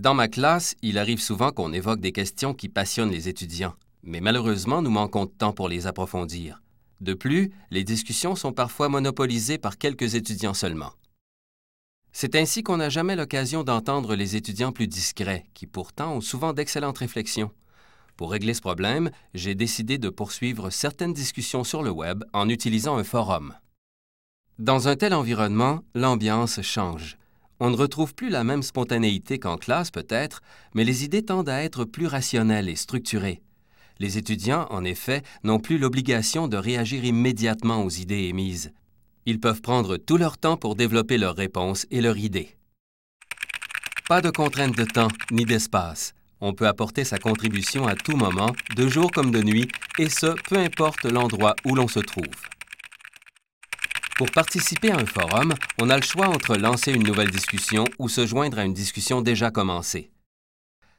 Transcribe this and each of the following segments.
Dans ma classe, il arrive souvent qu'on évoque des questions qui passionnent les étudiants, mais malheureusement, nous manquons de temps pour les approfondir. De plus, les discussions sont parfois monopolisées par quelques étudiants seulement. C'est ainsi qu'on n'a jamais l'occasion d'entendre les étudiants plus discrets, qui pourtant ont souvent d'excellentes réflexions. Pour régler ce problème, j'ai décidé de poursuivre certaines discussions sur le web en utilisant un forum. Dans un tel environnement, l'ambiance change. On ne retrouve plus la même spontanéité qu'en classe peut-être, mais les idées tendent à être plus rationnelles et structurées. Les étudiants, en effet, n'ont plus l'obligation de réagir immédiatement aux idées émises. Ils peuvent prendre tout leur temps pour développer leurs réponses et leurs idées. Pas de contrainte de temps ni d'espace. On peut apporter sa contribution à tout moment, de jour comme de nuit, et ce, peu importe l'endroit où l'on se trouve. Pour participer à un forum, on a le choix entre lancer une nouvelle discussion ou se joindre à une discussion déjà commencée.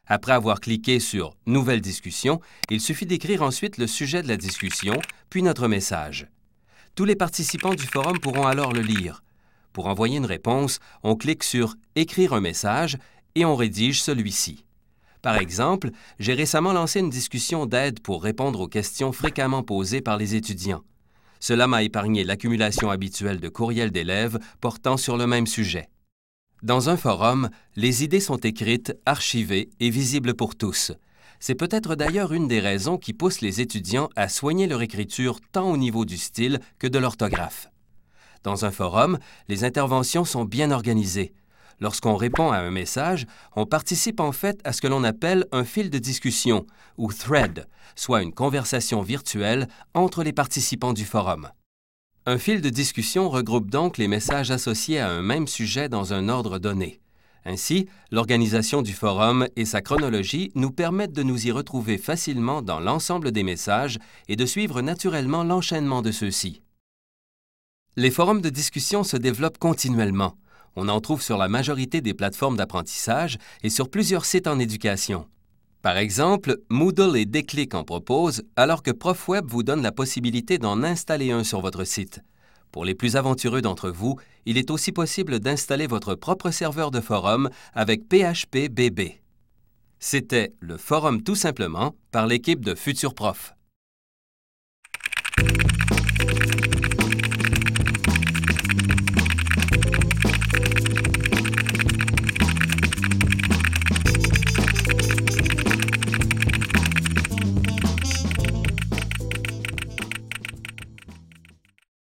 Après avoir cliqué sur Nouvelle discussion, il suffit d'écrire ensuite le sujet de la discussion, puis notre message. Tous les participants du forum pourront alors le lire. Pour envoyer une réponse, on clique sur Écrire un message et on rédige celui-ci. Par exemple, j'ai récemment lancé une discussion d'aide pour répondre aux questions fréquemment posées par les étudiants. Cela m'a épargné l'accumulation habituelle de courriels d'élèves portant sur le même sujet. Dans un forum, les idées sont écrites, archivées et visibles pour tous. C'est peut-être d'ailleurs une des raisons qui pousse les étudiants à soigner leur écriture tant au niveau du style que de l'orthographe. Dans un forum, les interventions sont bien organisées. Lorsqu'on répond à un message, on participe en fait à ce que l'on appelle un fil de discussion, ou thread, soit une conversation virtuelle entre les participants du forum. Un fil de discussion regroupe donc les messages associés à un même sujet dans un ordre donné. Ainsi, l'organisation du forum et sa chronologie nous permettent de nous y retrouver facilement dans l'ensemble des messages et de suivre naturellement l'enchaînement de ceux-ci. Les forums de discussion se développent continuellement. On en trouve sur la majorité des plateformes d'apprentissage et sur plusieurs sites en éducation. Par exemple, Moodle et Déclic en proposent, alors que ProfWeb vous donne la possibilité d'en installer un sur votre site. Pour les plus aventureux d'entre vous, il est aussi possible d'installer votre propre serveur de forum avec PHP BB. C'était le forum tout simplement par l'équipe de Futur Prof.